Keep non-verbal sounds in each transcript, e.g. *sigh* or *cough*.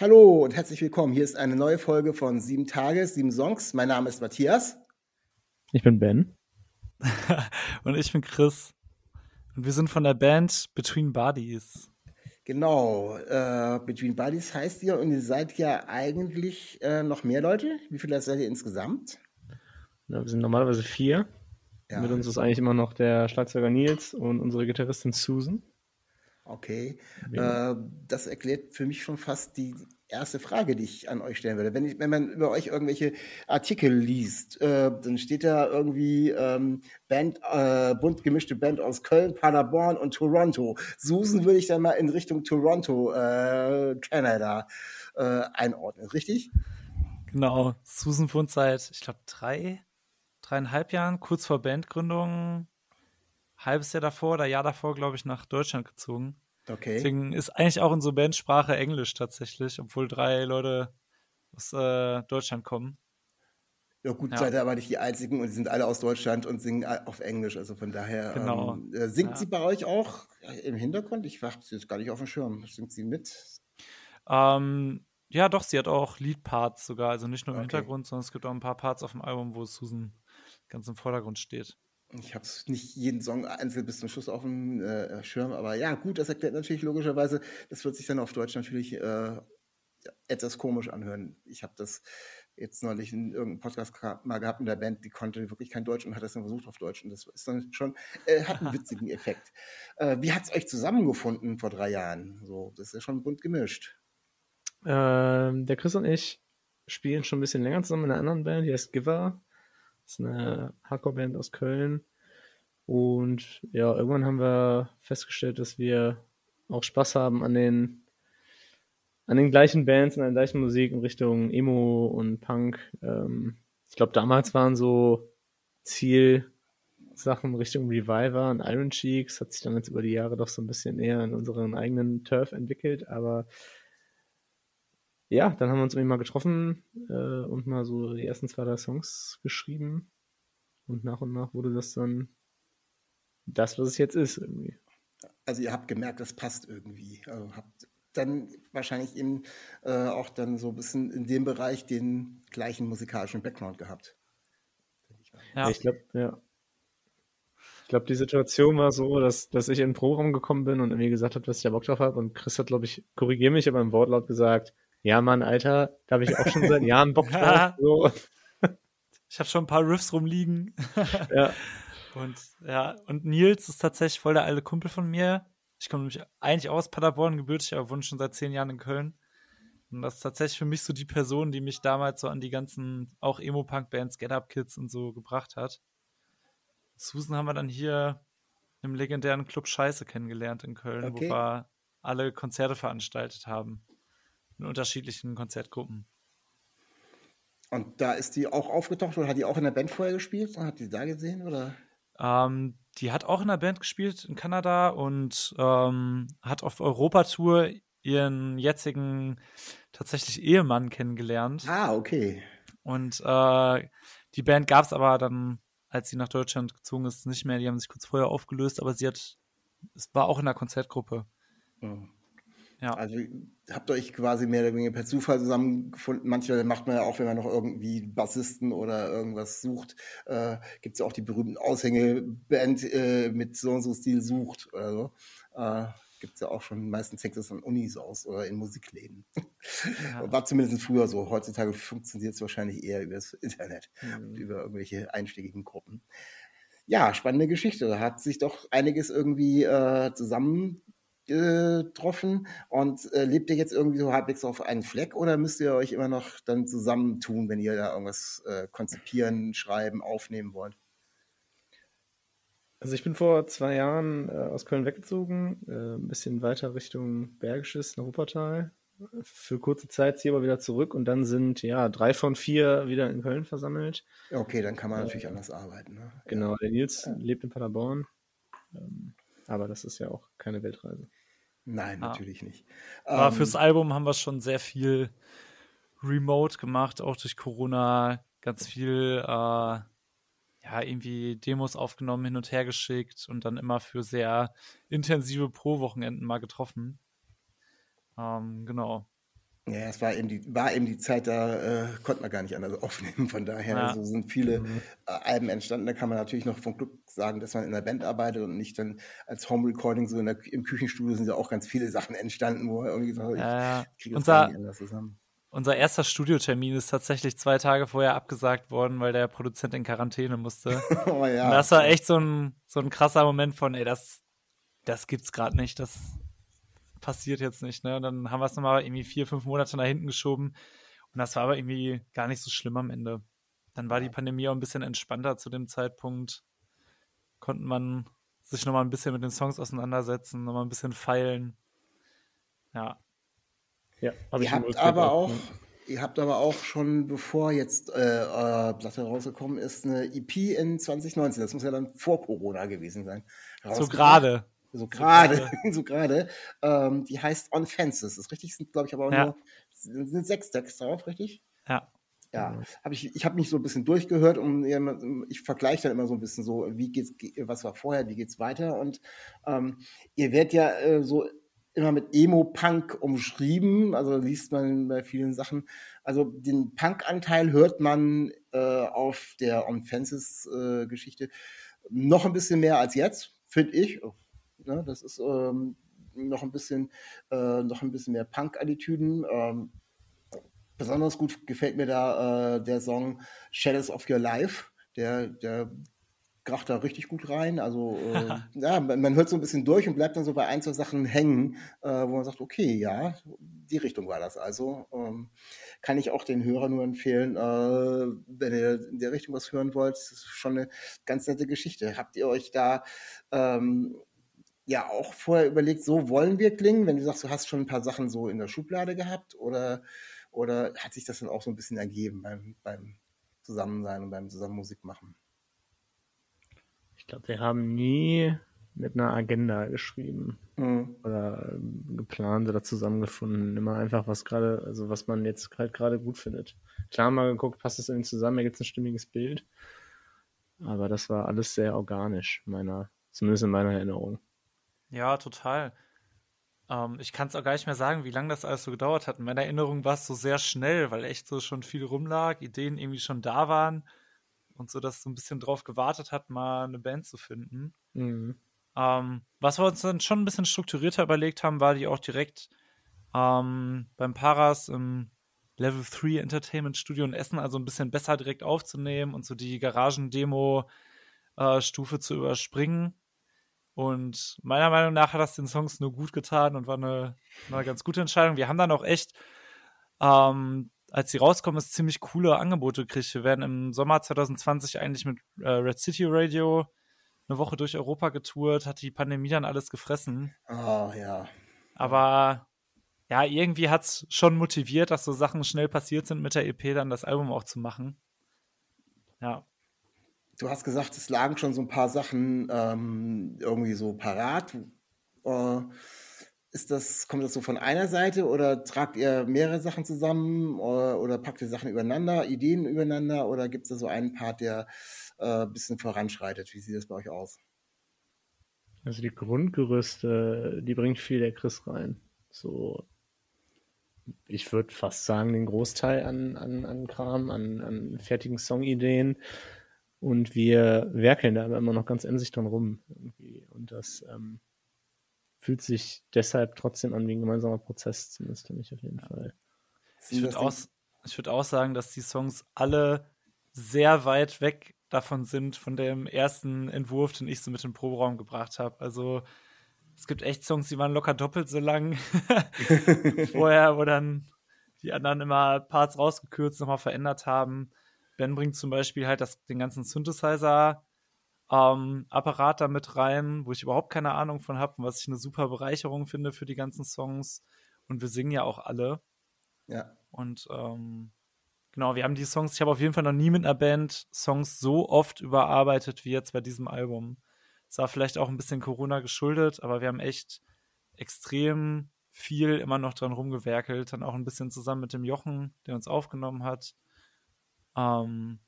Hallo und herzlich willkommen. Hier ist eine neue Folge von Sieben Tage, Sieben Songs. Mein Name ist Matthias. Ich bin Ben. *laughs* und ich bin Chris. Und wir sind von der Band Between Bodies. Genau, äh, Between Bodies heißt ihr und ihr seid ja eigentlich äh, noch mehr Leute. Wie viele seid ihr insgesamt? Ja, wir sind normalerweise vier. Ja. Mit uns ist eigentlich immer noch der Schlagzeuger Nils und unsere Gitarristin Susan. Okay, äh, das erklärt für mich schon fast die erste Frage, die ich an euch stellen würde. Wenn, ich, wenn man über euch irgendwelche Artikel liest, äh, dann steht da irgendwie ähm, Band, äh, bunt gemischte Band aus Köln, Paderborn und Toronto. Susan würde ich dann mal in Richtung Toronto, äh, Kanada äh, einordnen, richtig? Genau, Susan wohnt seit, ich glaube, drei, dreieinhalb Jahren, kurz vor Bandgründung, halbes Jahr davor oder Jahr davor, glaube ich, nach Deutschland gezogen. Okay. Deswegen ist eigentlich auch unsere Bandsprache Englisch tatsächlich, obwohl drei Leute aus äh, Deutschland kommen. Ja gut, ja. seid ihr aber nicht die Einzigen und die sind alle aus Deutschland und singen auf Englisch. Also von daher genau. ähm, äh, singt ja. sie bei euch auch im Hintergrund? Ich habe sie jetzt gar nicht auf dem Schirm. Singt sie mit? Ähm, ja, doch, sie hat auch Leadparts sogar. Also nicht nur im okay. Hintergrund, sondern es gibt auch ein paar Parts auf dem Album, wo Susan ganz im Vordergrund steht. Ich habe nicht jeden Song einzeln bis zum Schluss auf dem äh, Schirm, aber ja, gut, das erklärt natürlich logischerweise, das wird sich dann auf Deutsch natürlich äh, etwas komisch anhören. Ich habe das jetzt neulich in irgendeinem Podcast mal gehabt in der Band, die konnte wirklich kein Deutsch und hat das dann versucht auf Deutsch und das ist dann schon, äh, hat einen witzigen *laughs* Effekt. Äh, wie hat es euch zusammengefunden vor drei Jahren? So, das ist ja schon bunt gemischt. Ähm, der Chris und ich spielen schon ein bisschen länger zusammen in einer anderen Band, die heißt Giver. Das ist eine Hardcore-Band aus Köln. Und ja, irgendwann haben wir festgestellt, dass wir auch Spaß haben an den, an den gleichen Bands, an der gleichen Musik in Richtung Emo und Punk. Ähm, ich glaube, damals waren so Zielsachen Richtung Reviver und Iron Cheeks. Hat sich dann jetzt über die Jahre doch so ein bisschen eher in unseren eigenen Turf entwickelt. Aber ja, dann haben wir uns irgendwie mal getroffen äh, und mal so die ersten zwei, drei Songs geschrieben. Und nach und nach wurde das dann das, was es jetzt ist, irgendwie. Also ihr habt gemerkt, das passt irgendwie. Also habt dann wahrscheinlich eben äh, auch dann so ein bisschen in dem Bereich den gleichen musikalischen Background gehabt. Ja. Ich glaube, ja. Ich glaube, die Situation war so, dass, dass ich in den Programm gekommen bin und irgendwie gesagt habe, dass ich da Bock drauf habe. Und Chris hat, glaube ich, korrigiere mich, aber im Wortlaut gesagt, ja, Mann, Alter, da habe ich auch schon seit Jahren Bock *laughs* drauf. So. Ich habe schon ein paar Riffs rumliegen. ja. *laughs* Und ja, und Nils ist tatsächlich voll der alte Kumpel von mir. Ich komme nämlich eigentlich aus Paderborn gebürtig, aber wohne schon seit zehn Jahren in Köln. Und das ist tatsächlich für mich so die Person, die mich damals so an die ganzen, auch Emo-Punk-Bands, Get Up Kids und so gebracht hat. Susan haben wir dann hier im legendären Club Scheiße kennengelernt in Köln, okay. wo wir alle Konzerte veranstaltet haben in unterschiedlichen Konzertgruppen. Und da ist die auch aufgetaucht oder hat die auch in der Band vorher gespielt? Hat die da gesehen oder? Ähm, die hat auch in der Band gespielt in Kanada und ähm, hat auf Europatour ihren jetzigen tatsächlich Ehemann kennengelernt. Ah, okay. Und äh, die Band gab es aber dann, als sie nach Deutschland gezogen ist, nicht mehr. Die haben sich kurz vorher aufgelöst, aber sie hat, es war auch in der Konzertgruppe. Oh. Ja. Also habt ihr euch quasi mehr oder weniger per Zufall zusammengefunden. Manchmal macht man ja auch, wenn man noch irgendwie Bassisten oder irgendwas sucht, äh, gibt es ja auch die berühmten Aushängeband äh, mit so und so Stil sucht oder so. Äh, gibt es ja auch schon, meistens hängt das an Unis aus oder in Musikläden. Ja. *laughs* War zumindest früher so. Heutzutage funktioniert es wahrscheinlich eher über das Internet mhm. und über irgendwelche einschlägigen Gruppen. Ja, spannende Geschichte. Da hat sich doch einiges irgendwie äh, zusammen getroffen und äh, lebt ihr jetzt irgendwie so halbwegs auf einen Fleck oder müsst ihr euch immer noch dann zusammentun, wenn ihr da irgendwas äh, konzipieren, schreiben, aufnehmen wollt? Also ich bin vor zwei Jahren äh, aus Köln weggezogen, äh, ein bisschen weiter Richtung Bergisches, nach Wuppertal. Für kurze Zeit ziehe aber wieder zurück und dann sind ja drei von vier wieder in Köln versammelt. Okay, dann kann man äh, natürlich anders arbeiten. Ne? Genau, der Nils ja. lebt in Paderborn, ähm, aber das ist ja auch keine Weltreise. Nein, ah. natürlich nicht. Aber ähm, fürs Album haben wir schon sehr viel remote gemacht, auch durch Corona. Ganz viel äh, ja, irgendwie Demos aufgenommen, hin und her geschickt und dann immer für sehr intensive Pro-Wochenenden mal getroffen. Ähm, genau. Ja, es war eben die, war eben die Zeit, da äh, konnte man gar nicht anders aufnehmen. Von daher ja. so sind viele mhm. äh, Alben entstanden. Da kann man natürlich noch von Glück sagen, dass man in der Band arbeitet und nicht dann als Home Recording so in der, im Küchenstudio sind ja auch ganz viele Sachen entstanden, wo er irgendwie gesagt hat, ich kriege das unser, nicht anders zusammen. Unser erster Studiotermin ist tatsächlich zwei Tage vorher abgesagt worden, weil der Produzent in Quarantäne musste. *laughs* oh, ja. Und das war echt so ein, so ein krasser Moment von, ey, das, das gibt's gerade nicht, das passiert jetzt nicht, ne? Und dann haben wir es nochmal irgendwie vier, fünf Monate nach hinten geschoben. Und das war aber irgendwie gar nicht so schlimm am Ende. Dann war die Pandemie auch ein bisschen entspannter zu dem Zeitpunkt. Konnte man sich nochmal ein bisschen mit den Songs auseinandersetzen, nochmal ein bisschen feilen. Ja, ja, ihr habt aber auch, ihr habt aber auch schon, bevor jetzt äh, äh, Platte rausgekommen ist, eine EP in 2019. Das muss ja dann vor Corona gewesen sein. So gerade. So gerade, *laughs* so gerade. Ähm, die heißt On Fences. Das ist richtig, sind glaube ich aber auch ja. nur sind sechs Decks drauf, richtig? Ja. Ja, habe ich, ich habe mich so ein bisschen durchgehört und ich vergleiche dann immer so ein bisschen so, wie geht's, was war vorher, wie geht's weiter und ähm, ihr werdet ja äh, so immer mit Emo-Punk umschrieben, also liest man bei vielen Sachen. Also den Punk-Anteil hört man äh, auf der On Fences-Geschichte äh, noch ein bisschen mehr als jetzt, finde ich. Ne, das ist ähm, noch ein bisschen, äh, noch ein bisschen mehr Punk-Attitüden. Ähm, besonders gut gefällt mir da äh, der Song Shadows of Your Life. Der, der kracht da richtig gut rein. Also *laughs* äh, ja, man, hört so ein bisschen durch und bleibt dann so bei ein, zwei Sachen hängen, äh, wo man sagt, okay, ja, die Richtung war das also. Ähm, kann ich auch den Hörern nur empfehlen, äh, wenn ihr in der Richtung was hören wollt, das ist schon eine ganz nette Geschichte. Habt ihr euch da ähm, ja auch vorher überlegt, so wollen wir klingen, wenn du sagst, du hast schon ein paar Sachen so in der Schublade gehabt oder, oder hat sich das dann auch so ein bisschen ergeben beim, beim Zusammensein und beim Zusammen Musik machen? Ich glaube, wir haben nie mit einer Agenda geschrieben mhm. oder ähm, geplant oder zusammengefunden. Immer einfach, was gerade, also was man jetzt halt gerade gut findet. Klar mal geguckt, passt es irgendwie zusammen, da gibt es ein stimmiges Bild. Aber das war alles sehr organisch, meiner, zumindest in meiner Erinnerung. Ja, total. Ähm, ich kann es auch gar nicht mehr sagen, wie lange das alles so gedauert hat. In meiner Erinnerung war es so sehr schnell, weil echt so schon viel rumlag, Ideen irgendwie schon da waren und so, dass so ein bisschen drauf gewartet hat, mal eine Band zu finden. Mhm. Ähm, was wir uns dann schon ein bisschen strukturierter überlegt haben, war die auch direkt ähm, beim Paras im Level 3 Entertainment Studio in Essen, also ein bisschen besser direkt aufzunehmen und so die Garagendemo-Stufe äh, zu überspringen. Und meiner Meinung nach hat das den Songs nur gut getan und war eine, eine ganz gute Entscheidung. Wir haben dann auch echt ähm, als sie rauskommen, ist ziemlich coole Angebote gekriegt. Wir werden im Sommer 2020 eigentlich mit äh, Red City Radio eine Woche durch Europa getourt, hat die Pandemie dann alles gefressen. Oh ja. Aber ja, irgendwie hat es schon motiviert, dass so Sachen schnell passiert sind, mit der EP dann das Album auch zu machen. Ja. Du hast gesagt, es lagen schon so ein paar Sachen ähm, irgendwie so parat. Äh, ist das, kommt das so von einer Seite oder tragt ihr mehrere Sachen zusammen oder, oder packt ihr Sachen übereinander, Ideen übereinander oder gibt es da so einen Part, der äh, ein bisschen voranschreitet? Wie sieht das bei euch aus? Also die Grundgerüste, die bringt viel der Chris rein. So, ich würde fast sagen, den Großteil an, an, an Kram, an, an fertigen Songideen. Und wir werkeln da immer noch ganz emsig dran rum. Irgendwie. Und das, ähm, fühlt sich deshalb trotzdem an wie ein gemeinsamer Prozess, zumindest für mich auf jeden Fall. Ich würde auch, würd auch sagen, dass die Songs alle sehr weit weg davon sind, von dem ersten Entwurf, den ich so mit dem Proberaum gebracht habe. Also es gibt echt Songs, die waren locker doppelt so lang *laughs* *laughs* vorher, wo dann die anderen immer Parts rausgekürzt, nochmal verändert haben. Ben bringt zum Beispiel halt das, den ganzen Synthesizer ähm, Apparat da mit rein, wo ich überhaupt keine Ahnung von habe und was ich eine super Bereicherung finde für die ganzen Songs. Und wir singen ja auch alle. Ja. Und ähm, genau, wir haben die Songs, ich habe auf jeden Fall noch nie mit einer Band Songs so oft überarbeitet wie jetzt bei diesem Album. Es war vielleicht auch ein bisschen Corona geschuldet, aber wir haben echt extrem viel immer noch dran rumgewerkelt. Dann auch ein bisschen zusammen mit dem Jochen, der uns aufgenommen hat. Ähm,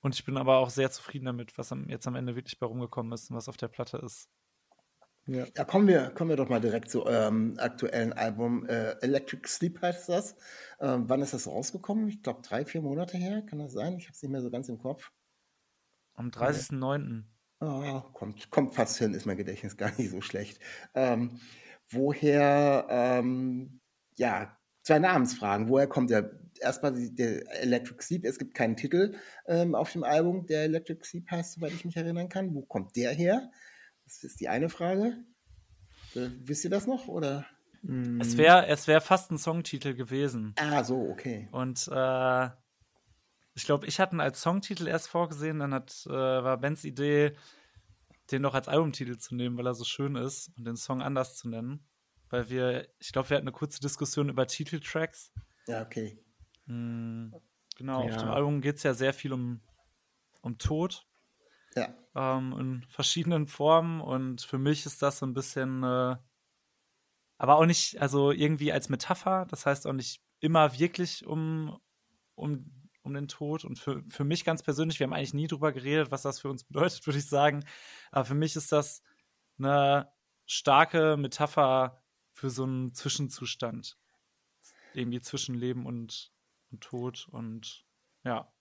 und ich bin aber auch sehr zufrieden damit, was am, jetzt am Ende wirklich bei rumgekommen ist und was auf der Platte ist. Ja, ja kommen, wir, kommen wir doch mal direkt zu eurem aktuellen Album. Äh, Electric Sleep heißt das. Ähm, wann ist das rausgekommen? Ich glaube, drei, vier Monate her. Kann das sein? Ich habe es nicht mehr so ganz im Kopf. Am 30.09. Oh, kommt, kommt fast hin, ist mein Gedächtnis gar nicht so schlecht. Ähm, woher, ähm, ja, zwei Namensfragen. Woher kommt der, erstmal der Electric Sleep? Es gibt keinen Titel ähm, auf dem Album, der Electric Sleep heißt, soweit ich mich erinnern kann. Wo kommt der her? Das ist die eine Frage. Äh, wisst ihr das noch? Oder? Es wäre es wär fast ein Songtitel gewesen. Ah, so, okay. Und äh, ich glaube, ich hatte ihn als Songtitel erst vorgesehen, dann hat, äh, war Bens Idee, den noch als Albumtitel zu nehmen, weil er so schön ist und den Song anders zu nennen. Weil wir, ich glaube, wir hatten eine kurze Diskussion über Titeltracks. Ja, okay. Mhm, genau, Ja. auf dem Album geht es ja sehr viel um, um Tod Ja. ähm, in verschiedenen Formen und für mich ist das so ein bisschen, äh, aber auch nicht, also irgendwie als Metapher, das heißt auch nicht immer wirklich um, um, um den Tod und für, für mich ganz persönlich, wir haben eigentlich nie drüber geredet, was das für uns *laughs* bedeutet, würde ich sagen, aber für mich ist das eine starke Metapher für so einen Zwischenzustand, irgendwie zwischen Leben und, und Tod und ja.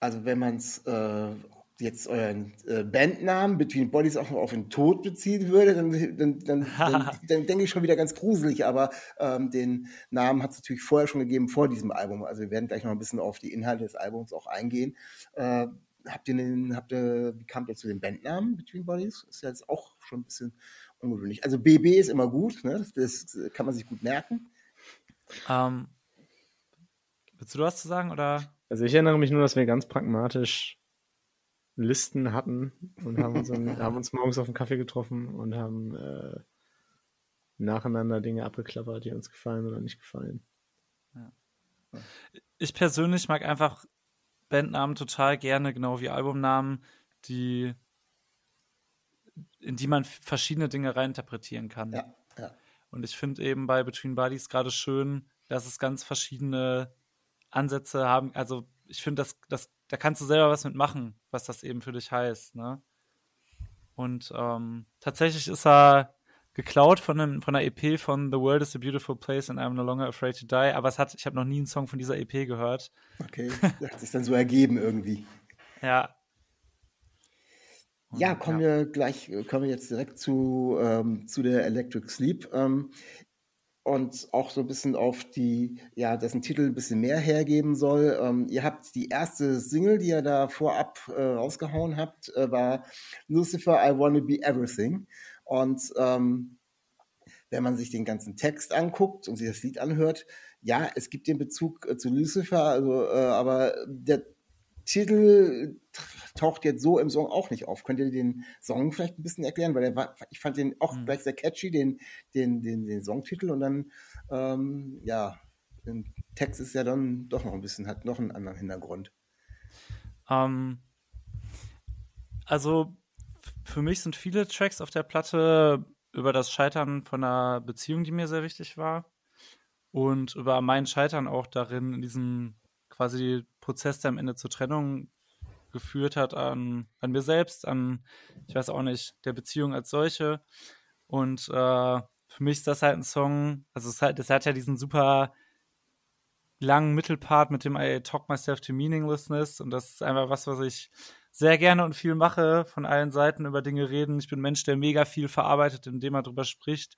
Also wenn man es äh, jetzt euren äh, Bandnamen Between Bodies auch auf den Tod beziehen würde, dann, dann, dann, *laughs* dann, denke ich schon wieder ganz gruselig. Aber ähm, den Namen hat es natürlich vorher schon gegeben, vor diesem Album. Also wir werden gleich noch ein bisschen auf die Inhalte des Albums auch eingehen. Äh, habt ihr den, habt ihr, wie kamt ihr zu dem Bandnamen Between Bodies? Ist ja jetzt auch schon ein bisschen ungewöhnlich. Also BB ist immer gut, ne? das, das kann man sich gut merken. Ähm, willst du was zu sagen oder? Also ich erinnere mich nur, dass wir ganz pragmatisch Listen hatten und haben uns, dann, *laughs* haben uns morgens auf einen Kaffee getroffen und haben äh, nacheinander Dinge abgeklappert, die uns gefallen oder nicht gefallen. Ich persönlich mag einfach Bandnamen total gerne, genau wie Albumnamen, die in die man verschiedene Dinge reininterpretieren kann. Ja, ja. Und ich finde eben bei Between Bodies gerade schön, dass es ganz verschiedene Ansätze haben. Also ich finde, das, das, da kannst du selber was mitmachen, was das eben für dich heißt. Ne? Und ähm, tatsächlich ist er geklaut von, einem, von einer EP von The World is a Beautiful Place and I'm No Longer Afraid to Die. Aber es hat, ich habe noch nie einen Song von dieser EP gehört. Okay, *laughs* das hat sich dann so ergeben irgendwie. Ja. Und, Ja, kommen wir gleich, kommen wir jetzt direkt zu, ähm, zu der Electric Sleep. Ähm, und auch so ein bisschen auf die, ja, dessen Titel ein bisschen mehr hergeben soll. Ähm, ihr habt die erste Single, die ihr da vorab äh, rausgehauen habt, äh, war Lucifer, I Wanna Be Everything. Und ähm, wenn man sich den ganzen Text anguckt und sich das Lied anhört, ja, es gibt den Bezug äh, zu Lucifer, also, äh, aber der Titel taucht jetzt so im Song auch nicht auf. Könnt ihr den Song vielleicht ein bisschen erklären? Weil der war, ich fand den auch Mhm. gleich sehr catchy, den, den, den, den Songtitel und dann, ähm, ja, der Text ist ja dann doch noch ein bisschen, hat noch einen anderen Hintergrund. Ähm, also für mich sind viele Tracks auf der Platte über das Scheitern von einer Beziehung, die mir sehr wichtig war. Und über mein Scheitern auch darin, in diesem quasi Prozess, der am Ende zur Trennung geführt hat, an, an mir selbst, an, ich weiß auch nicht, der Beziehung als solche. Und äh, für mich ist das halt ein Song, also es hat, es hat ja diesen super langen Mittelpart mit dem I talk myself to meaninglessness und das ist einfach was, was ich sehr gerne und viel mache, von allen Seiten über Dinge reden. Ich bin ein Mensch, der mega viel verarbeitet, indem er drüber spricht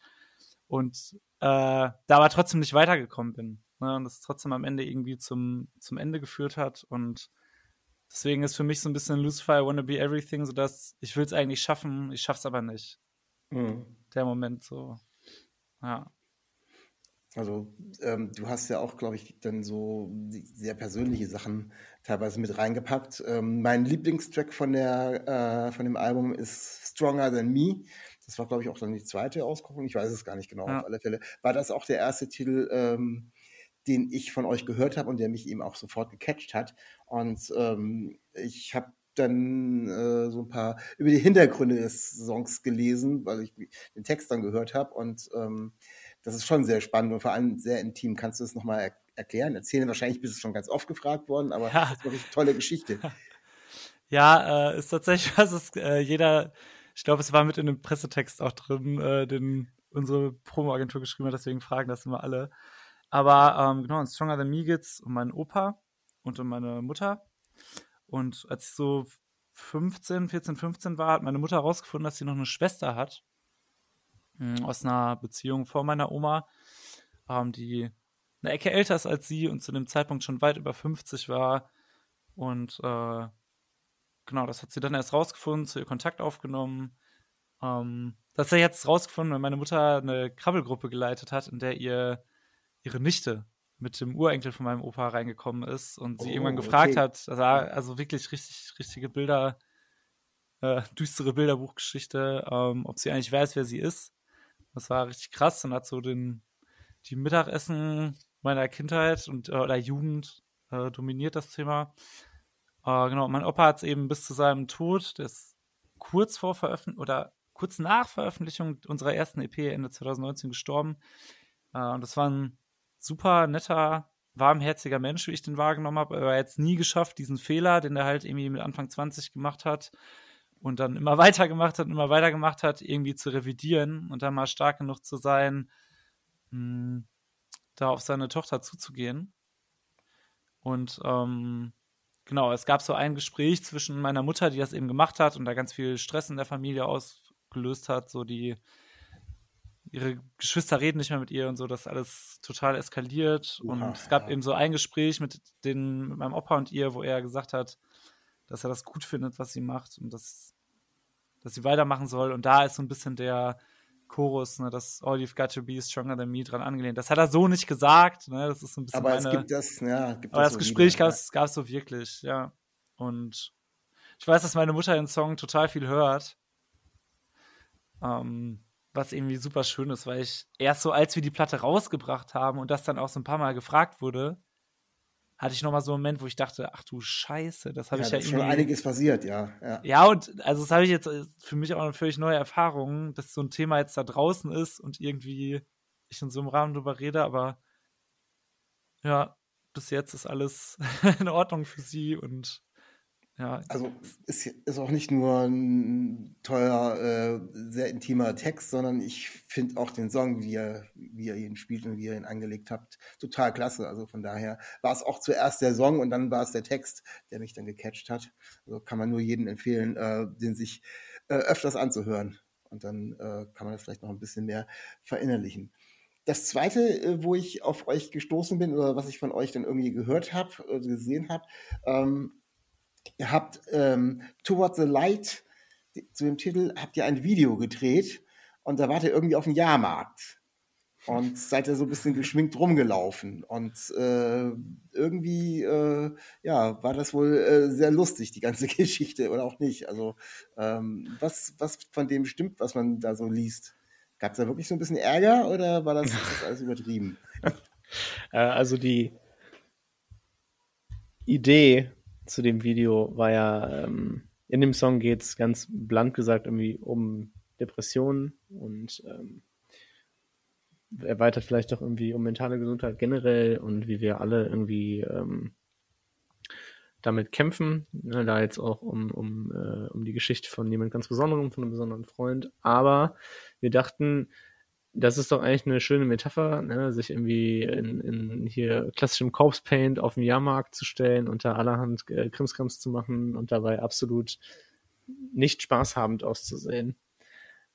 und äh, da aber trotzdem nicht weitergekommen bin. Ne? Und das trotzdem am Ende irgendwie zum, zum Ende geführt hat und deswegen ist für mich so ein bisschen Lucifer, I wanna be everything, so dass ich will es eigentlich schaffen, ich schaff's aber nicht. Mhm. Der Moment so. Ja. Also ähm, du hast ja auch, glaube ich, dann so sehr persönliche Sachen teilweise mit reingepackt. Ähm, mein Lieblingstrack von der äh, von dem Album ist Stronger Than Me. Das war, glaube ich, auch dann die zweite Auskopplung. Ich weiß es gar nicht genau. Ja. Auf alle Fälle war das auch der erste Titel, ähm, den ich von euch gehört habe und der mich eben auch sofort gecatcht hat. Und ähm, ich habe dann äh, so ein paar über die Hintergründe des Songs gelesen, weil ich den Text dann gehört habe. Und ähm, das ist schon sehr spannend und vor allem sehr intim. Kannst du es nochmal er erklären, erzählen? Wahrscheinlich bist du schon ganz oft gefragt worden, aber ja. das ist wirklich eine tolle Geschichte. *laughs* Ja, äh, ist tatsächlich, was ist äh, jeder, ich glaube, es war mit in dem Pressetext auch drin, äh, den unsere Promo-Agentur geschrieben hat, deswegen fragen das immer alle. Aber ähm, genau, in Stronger Than Me geht's um meinen Opa und um meine Mutter. Und als ich so 15, 14, 15 war, hat meine Mutter herausgefunden, dass sie noch eine Schwester hat. Mh, hm, aus einer Beziehung vor meiner Oma, ähm, die eine Ecke älter ist als sie und zu dem Zeitpunkt schon weit über 50 war. Und äh, genau, das hat sie dann erst rausgefunden, zu ihr Kontakt aufgenommen. Ähm, das hat sie jetzt rausgefunden, weil meine Mutter eine Krabbelgruppe geleitet hat, in der ihr ihre Nichte mit dem Urenkel von meinem Opa reingekommen ist und sie oh, irgendwann gefragt okay. hat, also, also, wirklich richtig, richtige Bilder, äh, düstere Bilderbuchgeschichte, ähm, ob sie eigentlich weiß, wer sie ist. Das war richtig krass und hat so den, die Mittagessen meiner Kindheit und äh, oder Jugend äh, dominiert das Thema. Äh, genau, mein Opa hat es eben bis zu seinem Tod, der ist kurz vor Veröffentlichung oder kurz nach Veröffentlichung unserer ersten EP Ende 2019 gestorben. Äh, und das war ein super netter, warmherziger Mensch, wie ich den wahrgenommen habe. Er hat jetzt nie geschafft, diesen Fehler, den er halt irgendwie mit Anfang 20 gemacht hat und dann immer *laughs* weiter gemacht hat, immer weiter gemacht hat, irgendwie zu revidieren und dann mal stark genug zu sein, mh, hm, da auf seine Tochter zuzugehen. Und ähm, genau, es gab so ein Gespräch zwischen meiner Mutter, die das eben gemacht hat und da ganz viel Stress in der Familie ausgelöst hat, so die ihre Geschwister reden nicht mehr mit ihr und so, das alles total eskaliert. Und es gab ja. eben so ein Gespräch mit, den, mit meinem Opa und ihr, wo er gesagt hat, dass er das gut findet, was sie macht und dass, dass sie weitermachen soll. Und da ist so ein bisschen der Chorus, ne, dass All You've Got to Be Stronger Than Me dran angelehnt. Das hat er so nicht gesagt, ne, das ist so ein bisschen Aber meine, es gibt das, ja, gibt aber das, das so Gespräch gab es ja. so wirklich, ja. Und ich weiß, dass meine Mutter den Song total viel hört. Ähm, was irgendwie super schön ist, weil ich erst so, als wir die Platte rausgebracht haben und das dann auch so ein paar Mal gefragt wurde, hatte ich nochmal so einen Moment, wo ich dachte, ach du Scheiße, das habe ja, ich ja irgendwie. schon einiges passiert, ja. Ja, ja und also das habe ich jetzt äh, für mich auch eine völlig neue Erfahrung, dass so ein Thema jetzt da draußen ist und irgendwie ich in so einem Rahmen drüber rede, aber ja, bis jetzt ist alles *laughs* in Ordnung für sie und ja. Also es ist auch nicht nur ein teuer, äh, sehr intimer Text, sondern ich finde auch den Song, wie ihr, wie ihr ihn spielt und wie ihr ihn angelegt habt, total klasse. Also von daher war es auch zuerst der Song und dann war es der Text, der mich dann gecatcht hat. Also kann man nur jedem empfehlen, äh, den sich äh, öfters anzuhören. Und dann äh, kann man das vielleicht noch ein bisschen mehr verinnerlichen. Das zweite, äh, wo ich auf euch gestoßen bin oder was ich von euch dann irgendwie gehört habe, oder gesehen habe, ähm, Ihr habt ähm, Towards the Light, zu dem Titel, habt ihr ein Video gedreht und da wart ihr irgendwie auf dem Jahrmarkt und *laughs* seid ihr so ein bisschen geschminkt rumgelaufen. Und äh, irgendwie, äh, ja, war das wohl äh, sehr lustig, die ganze *laughs* Geschichte, oder auch nicht. Also, ähm, was, was von dem stimmt, was man da so liest? Gab es da wirklich so ein bisschen Ärger oder war das, *laughs* das alles übertrieben? Äh, also die Idee zu dem Video war ja, ähm, in dem Song geht es ganz blank gesagt irgendwie um Depressionen und ähm, erweitert vielleicht auch irgendwie um mentale Gesundheit generell und wie wir alle irgendwie ähm, damit kämpfen. Ne, da jetzt auch um, um, äh, um die Geschichte von jemand ganz Besonderem, von einem besonderen Freund. Aber wir dachten, das ist doch eigentlich eine schöne Metapher, ne? sich irgendwie in, in hier klassischem Corpse Paint auf dem Jahrmarkt zu stellen, unter allerhand äh, Krimskrams zu machen und dabei absolut nicht spaßhabend auszusehen.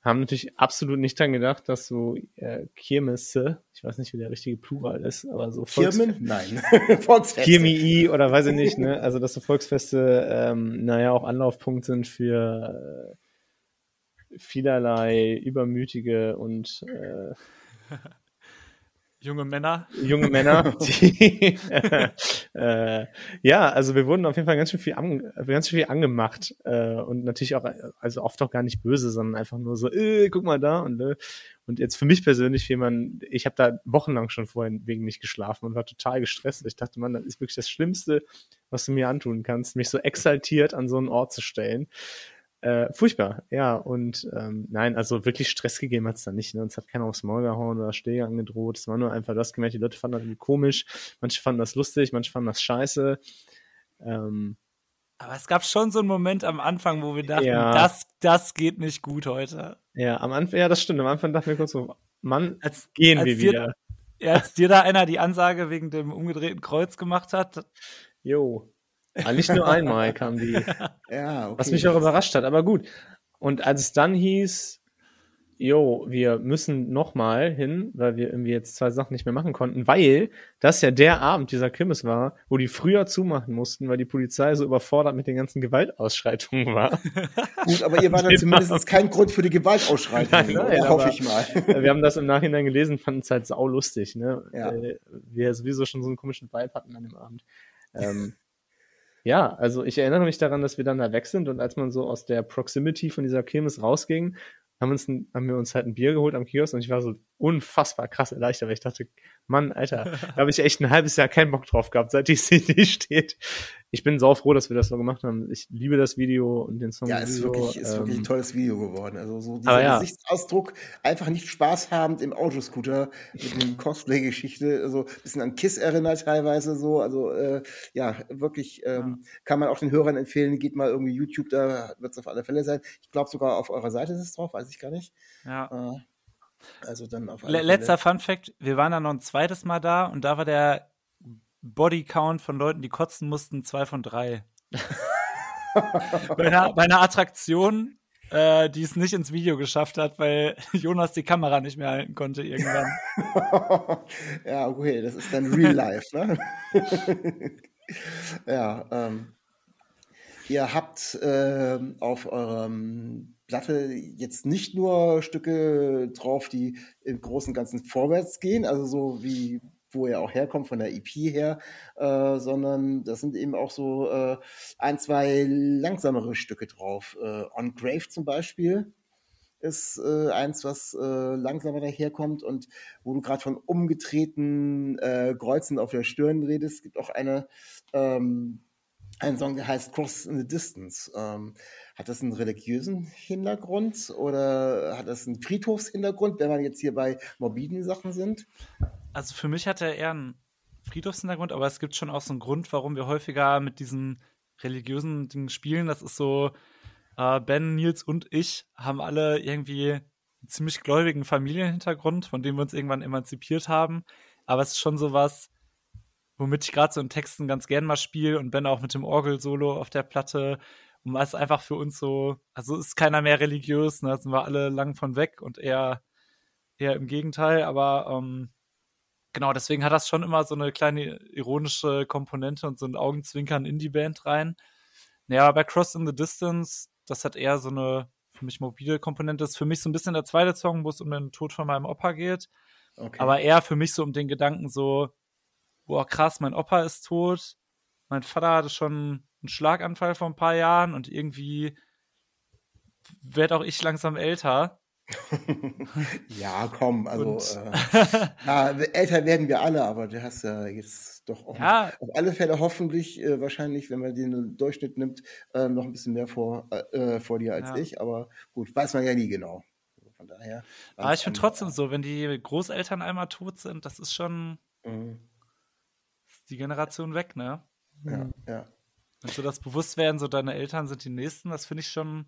Haben natürlich absolut nicht dran gedacht, dass so äh, Kirmesse, ich weiß nicht, wie der richtige Plural ist, aber so Kirmen? Nein. *laughs* Volksfeste. Kirmii oder weiß ich nicht, ne? Also dass so Volksfeste, ähm, naja, auch Anlaufpunkt sind für äh, vielerlei übermütige und äh, Junge Männer. Junge Männer. Die, *laughs* äh, ja, also wir wurden auf jeden Fall ganz schön viel, an, ganz schön viel angemacht äh, und natürlich auch, also oft auch gar nicht böse, sondern einfach nur so, äh, guck mal da und äh, und jetzt für mich persönlich, wie man, ich habe da wochenlang schon vorhin wegen nicht geschlafen und war total gestresst. Ich dachte, man, das ist wirklich das Schlimmste, was du mir antun kannst, mich so exaltiert an so einen Ort zu stellen. Äh, furchtbar, ja. Und ähm, nein, also wirklich Stress gegeben hat's da nicht. Ne? Uns hat keiner aufs Maul gehauen oder Schläge angedroht. Es war nur einfach das gemerkt, die Leute fanden das irgendwie komisch. Manche fanden das lustig, manche fanden das scheiße. Ähm, aber es gab schon so einen Moment am Anfang, wo wir dachten, ja. das, das geht nicht gut heute. Ja, am Anfang, ja, das stimmt. Am Anfang dachten wir kurz so, Mann, als, gehen als wir dir, wieder. Ja, als dir da einer die Ansage wegen dem umgedrehten Kreuz gemacht hat. Jo. Aber nicht nur einmal kam die. *laughs* ja, okay. Was mich auch überrascht hat, aber gut. Und als es dann hieß, jo, wir müssen nochmal hin, weil wir irgendwie jetzt zwei Sachen nicht mehr machen konnten, weil das ja der Abend dieser Kirmes war, wo die früher zumachen mussten, weil die Polizei so überfordert mit den ganzen Gewaltausschreitungen war. *laughs* Gut, aber ihr war dann *laughs* zumindest kein Grund für die Gewaltausschreitungen, nein, nein, hoffe ich mal. wir haben das im Nachhinein gelesen, fanden es halt saulustig, ne? Ja. Wir sowieso schon so einen komischen Vibe hatten an dem Abend. Ähm, ja, also ich erinnere mich daran, dass wir dann da weg sind und als man so aus der Proximity von dieser Kirmes rausging, haben, uns haben wir uns halt ein Bier geholt am Kiosk und ich war so unfassbar krass erleichtert, weil ich dachte, Mann, Alter, da habe ich echt ein halbes Jahr keinen Bock drauf gehabt, seit die CD *laughs* steht ich bin sau froh, dass wir das so gemacht haben. Ich liebe das Video und den Song. Ja, es ist wirklich, ist ähm, wirklich ein ähm, tolles Video geworden. Also so dieser ja. Gesichtsausdruck, einfach nicht Spaß habend im Autoscooter mit dem Cosplay-Geschichte, also bisschen an Kiss erinnert teilweise so. Also äh, ja, wirklich ähm, ja. kann man auch den Hörern empfehlen, geht mal irgendwie YouTube, da wird es auf alle Fälle sein. Ich glaube sogar auf eurer Seite ist es drauf, weiß ich gar nicht. Ja. Äh, also dann auf alle Letzter. Fun Fact, wir waren dann noch ein zweites Mal da und da war der Bodycount von Leuten, die kotzen mussten, zwei von drei. *laughs* bei, einer, bei, einer, Attraktion, äh, die es nicht ins Video geschafft hat, weil *laughs* Jonas die Kamera nicht mehr halten konnte irgendwann. *laughs* ja, okay, das ist dann Real Life, ne? ja, ähm, ihr habt äh, auf eurem Platte jetzt nicht nur Stücke drauf, die im Großen und Ganzen vorwärts gehen, also so wie wo er auch herkommt, von der EP her, äh, sondern das sind eben auch so äh, ein, zwei langsamere Stücke drauf. Äh, On Grave zum Beispiel ist äh, eins, was äh, langsamer daherkommt und wo du gerade von umgedrehten äh, Kreuzen auf der Stirn redest. Es gibt auch eine, ähm, einen Song, der heißt Cross in the Distance. Ähm, hat das einen religiösen Hintergrund oder hat das einen Friedhofshintergrund, wenn wir jetzt hier bei morbiden Sachen sind? Also für mich hat er eher einen Friedhofshintergrund, aber es gibt schon auch so einen Grund, warum wir häufiger mit diesen religiösen Dingen spielen. Das ist so, äh, Ben, Nils und ich haben alle irgendwie einen ziemlich gläubigen Familienhintergrund, von dem wir uns irgendwann emanzipiert haben. Aber es ist schon so was, womit ich gerade so in Texten ganz gern mal spiele und Ben auch mit dem Orgel-Solo auf der Platte. Und es ist einfach für uns so, also ist keiner mehr religiös, ne? da sind wir alle lang von weg und eher, eher im Gegenteil, aber ähm, genau, deswegen hat das schon immer so eine kleine ironische Komponente und so ein Augenzwinkern in die Band rein. Naja, bei Cross in the Distance, das hat eher so eine für mich mobile Komponente. Das ist für mich so ein bisschen der zweite Song, wo es um den Tod von meinem Opa geht. Okay. Aber eher für mich so um den Gedanken so, boah, krass, mein Opa ist tot. Mein Vater hatte schon einen Schlaganfall vor ein paar Jahren und irgendwie werde auch ich langsam älter. *laughs* ja, komm, also äh, ja, älter werden wir alle, aber du hast ja jetzt doch auch ja. auf alle Fälle hoffentlich äh, wahrscheinlich, wenn man den Durchschnitt nimmt, äh, noch ein bisschen mehr vor, äh, vor dir als ja. ich, aber gut, weiß man ja nie genau. Von daher. Aber ich finde trotzdem so, wenn die Großeltern einmal tot sind, das ist schon mhm. die Generation weg, ne? Ja, ja. Wenn so das Bewusstwerden, so deine Eltern sind die Nächsten, das finde ich schon,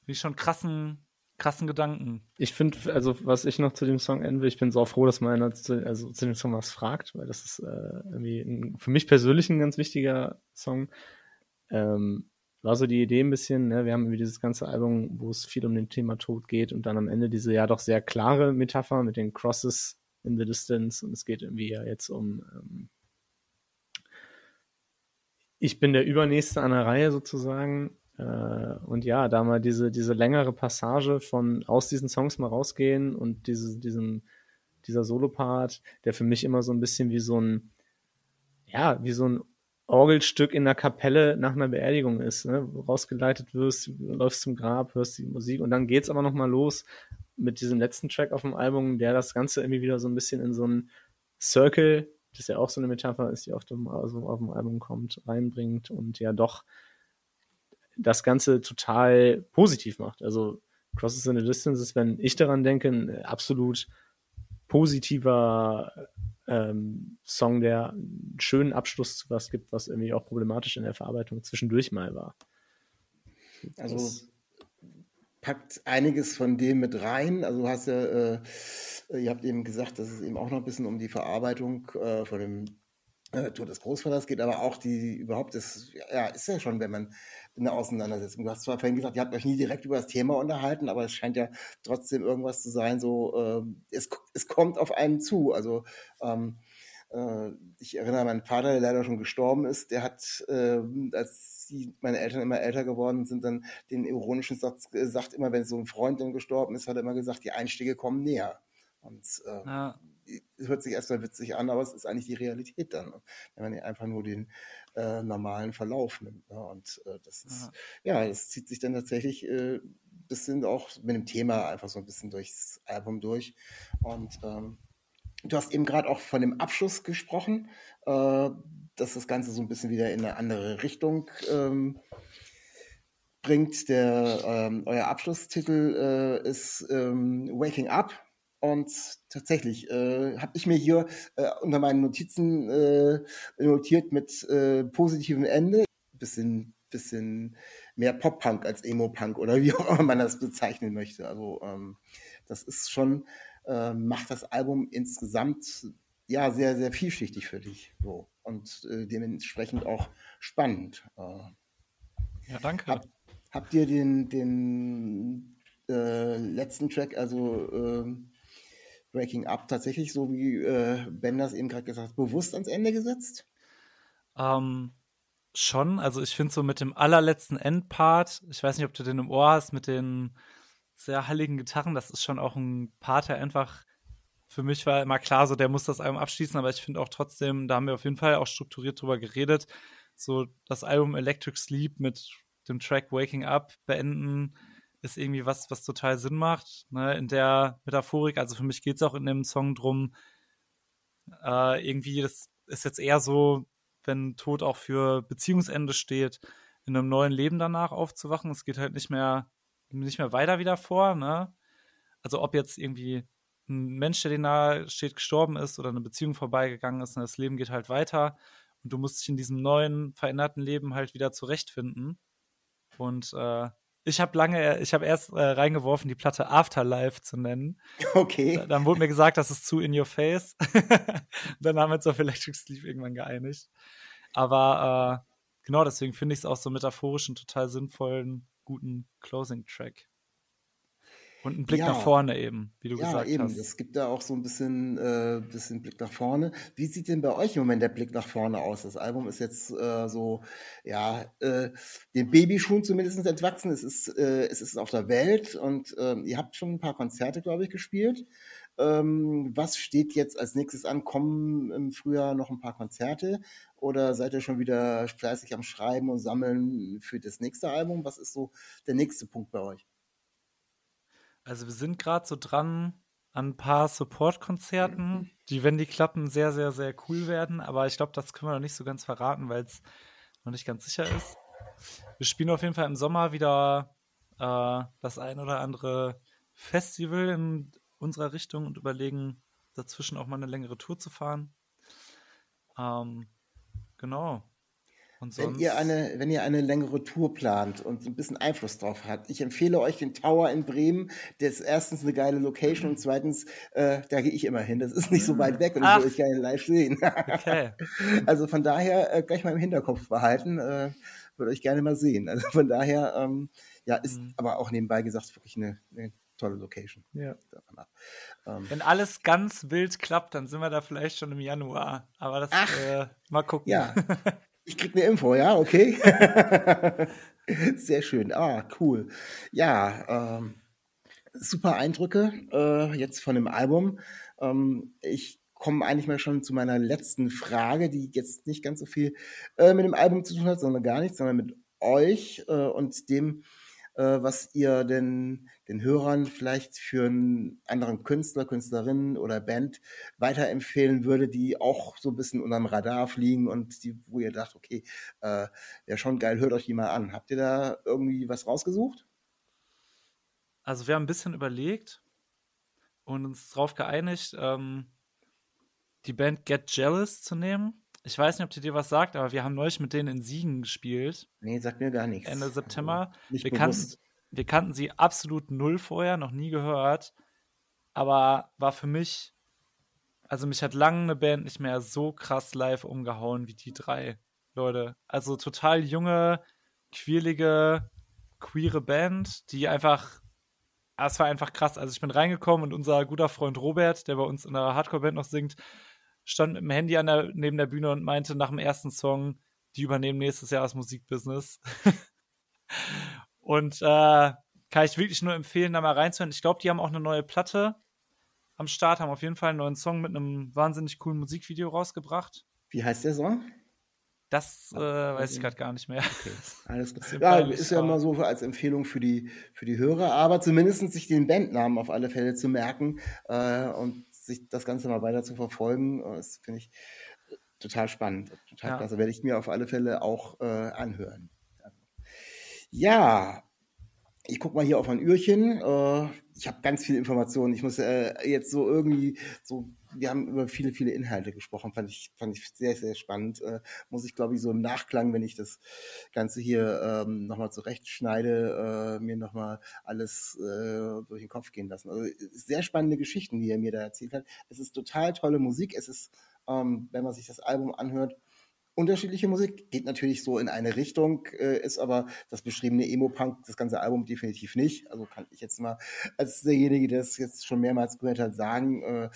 finde ich schon krassen krassen Gedanken. Ich finde, also was ich noch zu dem Song enden will, ich bin so froh, dass meiner zu, also zu dem Song was fragt, weil das ist äh, irgendwie ein, für mich persönlich ein ganz wichtiger Song. Ähm, war so die Idee ein bisschen, ne? wir haben irgendwie dieses ganze Album, wo es viel um den Thema Tod geht und dann am Ende diese ja doch sehr klare Metapher mit den Crosses in the Distance und es geht irgendwie ja jetzt um ähm, ich bin der Übernächste an der Reihe sozusagen äh, und ja, da mal diese, diese längere Passage von aus diesen Songs mal rausgehen und diese, diesen dieser Solopart, der für mich immer so ein bisschen wie so ein, ja, wie so ein Orgelstück in der Kapelle nach einer Beerdigung ist, ne? rausgeleitet wirst, läufst zum Grab, hörst die Musik und dann geht's aber nochmal los mit diesem letzten Track auf dem Album, der das Ganze irgendwie wieder so ein bisschen in so einen Circle, das ja auch so eine Metapher ist, die auf dem, also auf dem Album kommt, reinbringt und ja doch das Ganze total positiv macht. Also Crosses in the Distance ist, wenn ich daran denke, ein absolut positiver ähm, Song, der einen schönen Abschluss zu was gibt, was irgendwie auch problematisch in der Verarbeitung zwischendurch mal war. Also das packt einiges von dem mit rein. Also du hast ja, äh, ihr habt eben gesagt, dass es eben auch noch ein bisschen um die Verarbeitung äh, von dem äh, Tod des Großvaters geht, aber auch die überhaupt ist, ja, ist ja schon, wenn man eine Auseinandersetzung. Du hast zwar vorhin gesagt, ihr habt euch nie direkt über das Thema unterhalten, aber es scheint ja trotzdem irgendwas zu sein, so, äh, es, es kommt auf einen zu. Also, ähm, äh, ich erinnere an meinen Vater, der leider schon gestorben ist, der hat, äh, als die, meine Eltern immer älter geworden sind, dann den ironischen Satz gesagt, immer wenn so ein Freund dann gestorben ist, hat er immer gesagt, die Einstiege kommen näher. Und äh, ja es hört sich erstmal witzig an, aber es ist eigentlich die Realität dann, wenn man einfach nur den äh, normalen Verlauf nimmt. Ne? Und äh, das ist, ja. ja, das zieht sich dann tatsächlich äh, bisschen auch mit dem Thema einfach so ein bisschen durchs Album durch. Und ähm, du hast eben gerade auch von dem Abschluss gesprochen, äh, dass das Ganze so ein bisschen wieder in eine andere Richtung ähm, bringt. Der, ähm, euer Abschlusstitel äh, ist ähm, Waking Up und tatsächlich äh, habe ich mir hier äh, unter meinen Notizen äh, notiert mit äh, positivem Ende. Bisschen, bisschen mehr Pop-Punk als Emo-Punk oder wie auch immer man das bezeichnen möchte. Also ähm, das ist schon, äh, macht das Album insgesamt ja sehr, sehr vielschichtig für dich. So. Und äh, dementsprechend auch spannend. Äh, ja, danke. Hab, habt ihr den, den äh, letzten Track, also äh, Breaking Up tatsächlich, so wie äh, Ben das eben gerade gesagt hat, bewusst ans Ende gesetzt? Ähm, schon. Also ich finde so mit dem allerletzten Endpart, ich weiß nicht, ob du den im Ohr hast, mit den sehr halligen Gitarren, das ist schon auch ein Part, der einfach für mich war immer klar, so der muss das Album abschließen, aber ich finde auch trotzdem, da haben wir auf jeden Fall auch strukturiert drüber geredet, so das Album Electric Sleep mit dem Track Waking Up beenden, ist irgendwie was, was total Sinn macht, ne, in der Metaphorik. Also für mich geht es auch in dem Song drum, äh, irgendwie, das ist jetzt eher so, wenn Tod auch für Beziehungsende steht, in einem neuen Leben danach aufzuwachen. Es geht halt nicht mehr, nicht mehr weiter wieder vor, ne? Also ob jetzt irgendwie ein Mensch, der dir nahe steht, gestorben ist oder eine Beziehung vorbeigegangen ist, und das Leben geht halt weiter und du musst dich in diesem neuen, veränderten Leben halt wieder zurechtfinden. Und äh, ich habe lange, ich habe erst äh, reingeworfen, die Platte Afterlife zu nennen. *laughs* Okay. Dann wurde mir gesagt, das ist zu in your face. *laughs* dann haben wir uns auf Electric Sleep irgendwann geeinigt. Aber äh, genau deswegen finde ich es auch so metaphorisch einen total sinnvollen, guten Closing-Track. Und ein Blick ja. nach vorne eben, wie du ja, gesagt eben. hast. Es gibt da auch so ein bisschen, äh, bisschen Blick nach vorne. Wie sieht denn bei euch im Moment der Blick nach vorne aus? Das Album ist jetzt äh, so, ja, äh, den Babyschuhen zumindest entwachsen. Es ist, äh, es ist auf der Welt und äh, ihr habt schon ein paar Konzerte, glaube ich, gespielt. Ähm, was steht jetzt als nächstes an? Kommen im Frühjahr noch ein paar Konzerte? Oder seid ihr schon wieder fleißig am Schreiben und Sammeln für das nächste Album? Was ist so der nächste Punkt bei euch? Also wir sind gerade so dran an ein paar Support-Konzerten, die, wenn die klappen, sehr, sehr, sehr cool werden. Aber ich glaube, das können wir noch nicht so ganz verraten, weil es noch nicht ganz sicher ist. Wir spielen auf jeden Fall im Sommer wieder äh, das ein oder andere Festival in unserer Richtung und überlegen, dazwischen auch mal eine längere Tour zu fahren. Ähm, genau wenn ihr eine, wenn ihr eine längere Tour plant und ein bisschen Einfluss drauf habt, ich empfehle euch den Tower in Bremen. Der ist erstens eine geile Location und zweitens, äh, da gehe ich immer hin. Das ist nicht so weit weg und Ach. ich will euch gerne live sehen. Okay. *laughs* also von daher äh, gleich mal im Hinterkopf behalten. Äh, würde euch gerne mal sehen. Also von daher, ähm, ja, ist mhm. aber auch nebenbei gesagt wirklich eine, eine tolle Location. Ja. Ähm, Wenn alles ganz wild klappt, dann sind wir da vielleicht schon im Januar. Aber das äh, mal gucken. Ja. *laughs* Ich krieg eine Info, ja, okay. *laughs* Sehr schön. Ah, cool. Ja, ähm, super Eindrücke äh, jetzt von dem Album. Ähm, ich komme eigentlich mal schon zu meiner letzten Frage, die jetzt nicht ganz so viel äh, mit dem Album zu tun hat, sondern gar nichts, sondern mit euch äh, und dem, äh, was ihr denn den Hörern vielleicht für einen anderen Künstler, Künstlerin oder Band weiterempfehlen würde, die auch so ein bisschen unterm Radar fliegen und die, wo ihr dacht, okay, äh, wäre schon geil, hört euch die mal an. Habt ihr da irgendwie was rausgesucht? Also wir haben ein bisschen überlegt und uns darauf geeinigt, ähm, die Band Get Jealous zu nehmen. Ich weiß nicht, ob die dir was sagt, aber wir haben neulich mit denen in Siegen gespielt. Nee, sagt mir gar nichts. Ende September. Also wir, kannten, wir kannten sie absolut null vorher, noch nie gehört. Aber war für mich, also mich hat lange eine Band nicht mehr so krass live umgehauen wie die drei Leute. Also total junge, quirlige, queere Band, die einfach, es war einfach krass. Also ich bin reingekommen und unser guter Freund Robert, der bei uns in der Hardcore-Band noch singt, stand mit dem Handy an der, neben der Bühne und meinte nach dem ersten Song, die übernehmen nächstes Jahr das Musikbusiness. *laughs* und äh, kann ich wirklich nur empfehlen, da mal reinzuhören. Ich glaube, die haben auch eine neue Platte am Start, haben auf jeden Fall einen neuen Song mit einem wahnsinnig coolen Musikvideo rausgebracht. Wie heißt der Song? Das äh, weiß ich gerade gar nicht mehr. Okay. Alles klar. *laughs* Ja, ist ja immer so als Empfehlung für die, für die Hörer, aber zumindest sich den Bandnamen auf alle Fälle zu merken äh, und sich das Ganze mal weiter zu verfolgen, äh, das finde ich total spannend. Total ja. klasse. Werde ich mir auf alle Fälle auch äh, anhören. Ja, ich gucke mal hier auf ein Ührchen. Äh, ich habe ganz viele Informationen. Ich muss äh, jetzt so irgendwie so, wir haben über viele, viele Inhalte gesprochen. Fand ich, fand ich sehr, sehr spannend. Äh, muss ich, glaube ich, so im Nachklang, wenn ich das Ganze hier ähm, nochmal zurechtschneide, äh, mir nochmal alles äh, durch den Kopf gehen lassen. Also sehr spannende Geschichten, die er mir da erzählt hat. Es ist total tolle Musik. Es ist, ähm, wenn man sich das Album anhört, unterschiedliche Musik, geht natürlich so in eine Richtung, äh, ist aber das beschriebene Emo-Punk, das ganze Album definitiv nicht. Also kann ich jetzt mal als derjenige, der das jetzt schon mehrmals gehört hat, sagen, äh,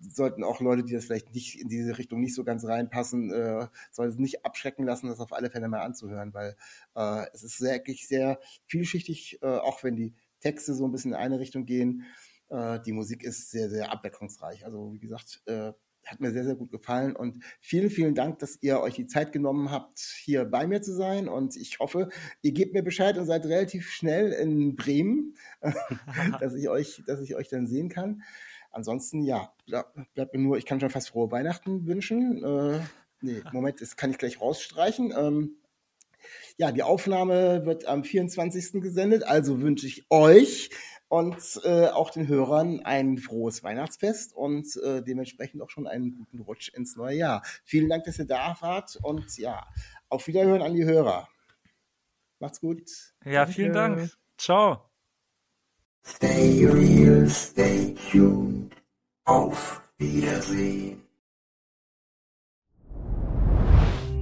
sollten auch Leute, die das vielleicht nicht in diese Richtung nicht so ganz reinpassen, äh, sollten es nicht abschrecken lassen, das auf alle Fälle mal anzuhören, weil äh, es ist wirklich sehr vielschichtig, äh, auch wenn die Texte so ein bisschen in eine Richtung gehen. Äh, die Musik ist sehr, sehr abwechslungsreich. Also wie gesagt, äh, hat mir sehr, sehr gut gefallen und vielen, vielen Dank, dass ihr euch die Zeit genommen habt, hier bei mir zu sein und ich hoffe, ihr gebt mir Bescheid und seid relativ schnell in Bremen, *laughs* dass ich euch, dass ich euch dann sehen kann. Ansonsten, ja, bleibt mir nur, ich kann schon fast frohe Weihnachten wünschen. Äh, nee, Moment, das kann ich gleich rausstreichen. Ähm, ja, die Aufnahme wird am 24. gesendet, also wünsche ich euch und äh, auch den Hörern ein frohes Weihnachtsfest und äh, dementsprechend auch schon einen guten Rutsch ins neue Jahr. Vielen Dank, dass ihr da wart und ja, auf Wiederhören an die Hörer. Macht's gut. Ja, Danke. vielen Dank. Ciao. Stay real, stay tuned. Auf Wiedersehen.